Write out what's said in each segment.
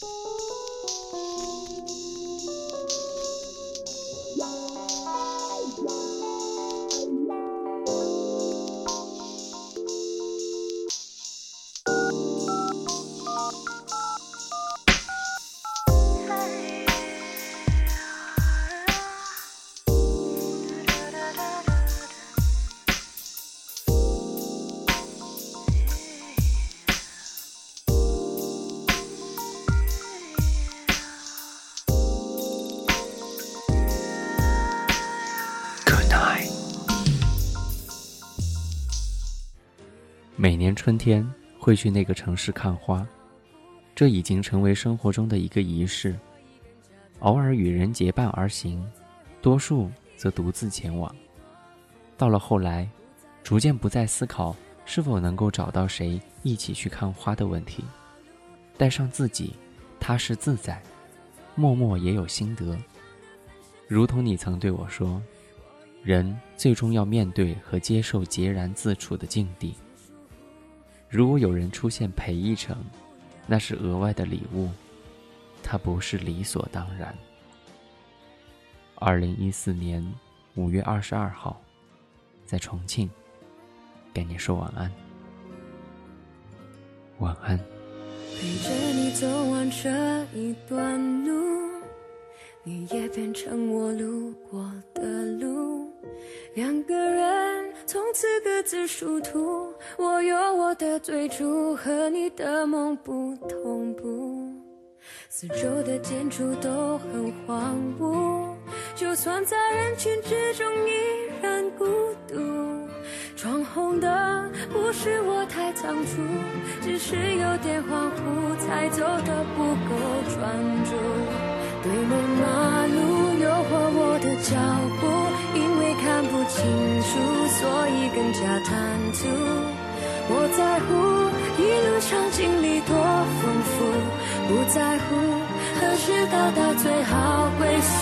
Shh. 每年春天会去那个城市看花，这已经成为生活中的一个仪式。偶尔与人结伴而行，多数则独自前往。到了后来，逐渐不再思考是否能够找到谁一起去看花的问题，带上自己，踏实自在，默默也有心得。如同你曾对我说，人最终要面对和接受孑然自处的境地。如果有人出现陪一程，那是额外的礼物，它不是理所当然。二零一四年五月二十二号，在重庆，跟你说晚安，晚安。陪着你走完这一段路，你也变成我路过的路，两个人。从此各自殊途，我有我的追逐，和你的梦不同步。四周的建筑都很荒芜，就算在人群之中依然孤独。闯红灯不是我太仓促，只是有点恍惚，才走得不够专注。对面更加贪图，我在乎一路上经历多丰富，不在乎何时到达最好归宿。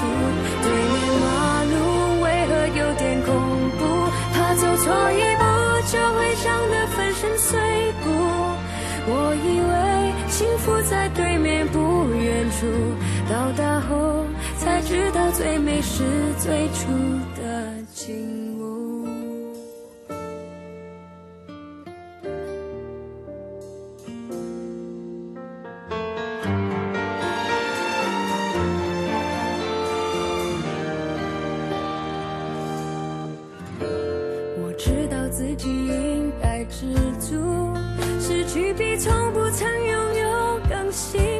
对面马路为何有点恐怖？怕走错一步就会伤得粉身碎骨。我以为幸福在对面不远处，到达后才知道最美是最初的景。知道自己应该知足失去比从不曾拥有更幸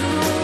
through